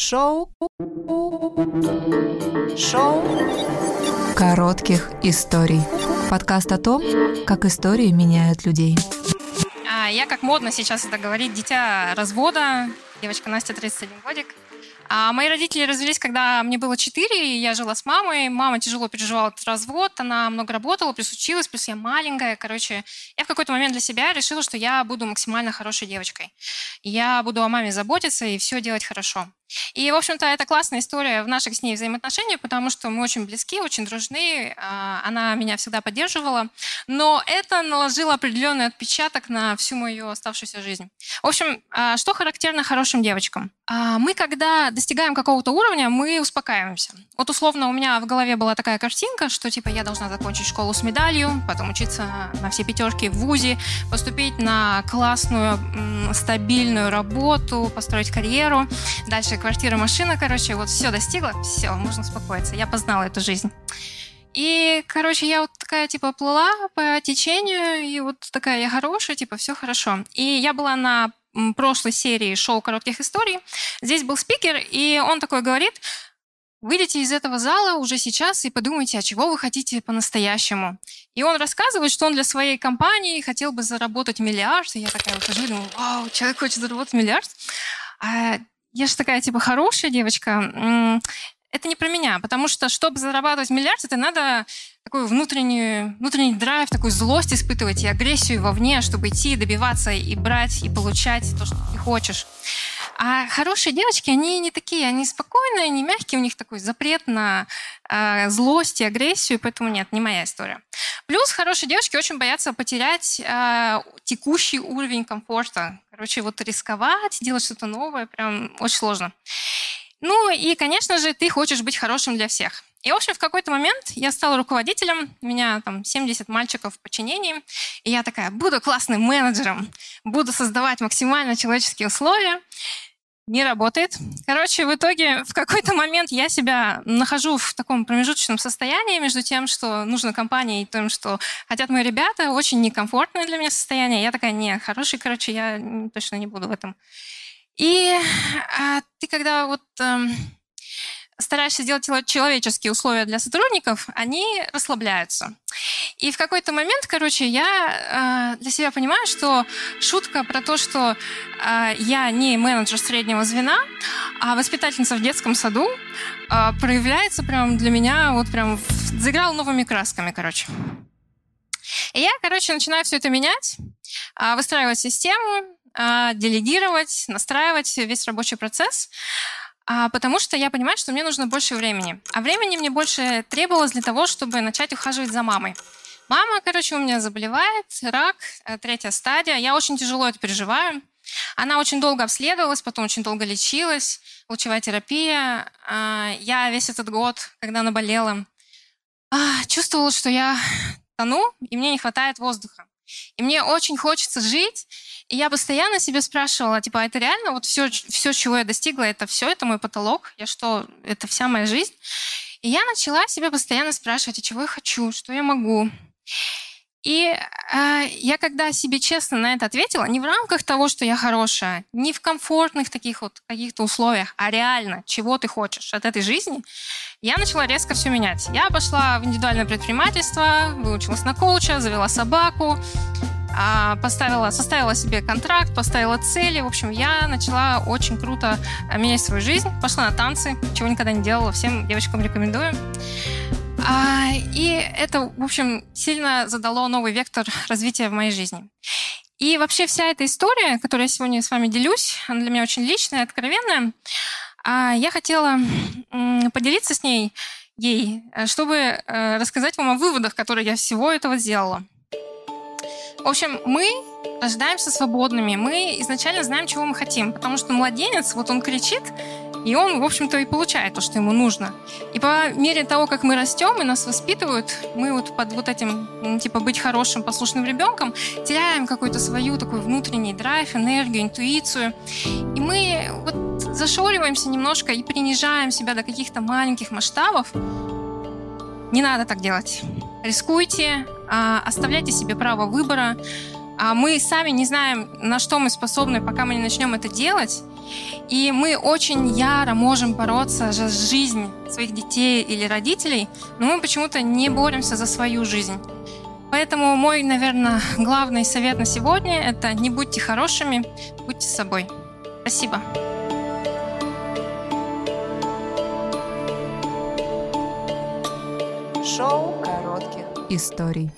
Шоу. Шоу. Коротких историй. Подкаст о том, как истории меняют людей. А, я, как модно сейчас это говорить, дитя развода. Девочка Настя, 31 годик. А мои родители развелись, когда мне было 4, и я жила с мамой. Мама тяжело переживала этот развод, она много работала, плюс училась, плюс я маленькая. Короче, я в какой-то момент для себя решила, что я буду максимально хорошей девочкой. Я буду о маме заботиться и все делать хорошо. И, в общем-то, это классная история в наших с ней взаимоотношениях, потому что мы очень близки, очень дружны, а, она меня всегда поддерживала, но это наложило определенный отпечаток на всю мою оставшуюся жизнь. В общем, а, что характерно хорошим девочкам? А, мы, когда достигаем какого-то уровня, мы успокаиваемся. Вот условно у меня в голове была такая картинка, что типа я должна закончить школу с медалью, потом учиться на все пятерки в ВУЗе, поступить на классную, стабильную работу, построить карьеру, дальше квартира, машина, короче, вот все достигла, все, можно успокоиться. Я познала эту жизнь. И, короче, я вот такая, типа, плыла по течению, и вот такая я хорошая, типа, все хорошо. И я была на прошлой серии шоу «Коротких историй». Здесь был спикер, и он такой говорит, выйдите из этого зала уже сейчас и подумайте, а чего вы хотите по-настоящему. И он рассказывает, что он для своей компании хотел бы заработать миллиард. И я такая выхожу и думаю, вау, человек хочет заработать миллиард. А я же такая, типа, хорошая девочка. Это не про меня, потому что, чтобы зарабатывать миллиард, это надо такой внутренний, внутренний драйв, такую злость испытывать и агрессию вовне, чтобы идти, добиваться и брать, и получать то, что ты хочешь. А хорошие девочки, они не такие, они спокойные, они мягкие, у них такой запрет на э, злость и агрессию, поэтому нет, не моя история. Плюс хорошие девочки очень боятся потерять э, текущий уровень комфорта. Короче, вот рисковать, делать что-то новое, прям очень сложно. Ну и, конечно же, ты хочешь быть хорошим для всех. И, в общем, в какой-то момент я стала руководителем, у меня там 70 мальчиков в подчинении, и я такая, буду классным менеджером, буду создавать максимально человеческие условия не работает. Короче, в итоге в какой-то момент я себя нахожу в таком промежуточном состоянии между тем, что нужно компании, и тем, что хотят мои ребята. Очень некомфортное для меня состояние. Я такая, не, хороший, короче, я точно не буду в этом. И а, ты когда вот... А, стараешься сделать человеческие условия для сотрудников, они расслабляются. И в какой-то момент, короче, я э, для себя понимаю, что шутка про то, что э, я не менеджер среднего звена, а воспитательница в детском саду, э, проявляется прям для меня, вот прям заиграла новыми красками, короче. И я, короче, начинаю все это менять, э, выстраивать систему, э, делегировать, настраивать весь рабочий процесс. А, потому что я понимаю, что мне нужно больше времени. А времени мне больше требовалось для того, чтобы начать ухаживать за мамой. Мама, короче, у меня заболевает, рак, э, третья стадия. Я очень тяжело это переживаю. Она очень долго обследовалась, потом очень долго лечилась, лучевая терапия. А, я весь этот год, когда она болела, а, чувствовала, что я тону, и мне не хватает воздуха. И мне очень хочется жить, и я постоянно себе спрашивала, типа, а это реально вот все, все, чего я достигла, это все, это мой потолок? Я что, это вся моя жизнь? И я начала себе постоянно спрашивать, а чего я хочу, что я могу. И э, я когда себе честно на это ответила, не в рамках того, что я хорошая, не в комфортных таких вот каких-то условиях, а реально, чего ты хочешь от этой жизни, я начала резко все менять. Я пошла в индивидуальное предпринимательство, выучилась на коуча, завела собаку, а, поставила, составила себе контракт, поставила цели. В общем, я начала очень круто а, менять свою жизнь. Пошла на танцы, чего никогда не делала. Всем девочкам рекомендую. А, и это, в общем, сильно задало новый вектор развития в моей жизни. И вообще вся эта история, которую я сегодня с вами делюсь, она для меня очень личная, откровенная. А я хотела поделиться с ней, ей, чтобы э, рассказать вам о выводах, которые я всего этого сделала. В общем, мы рождаемся свободными, мы изначально знаем, чего мы хотим, потому что младенец, вот он кричит, и он, в общем-то, и получает то, что ему нужно. И по мере того, как мы растем и нас воспитывают, мы вот под вот этим, типа, быть хорошим, послушным ребенком, теряем какую-то свою такой внутренний драйв, энергию, интуицию. И мы вот зашориваемся немножко и принижаем себя до каких-то маленьких масштабов. Не надо так делать. Рискуйте, а, оставляйте себе право выбора. А мы сами не знаем, на что мы способны, пока мы не начнем это делать. И мы очень яро можем бороться за жизнь своих детей или родителей, но мы почему-то не боремся за свою жизнь. Поэтому мой, наверное, главный совет на сегодня – это не будьте хорошими, будьте собой. Спасибо. Шоу коротких историй.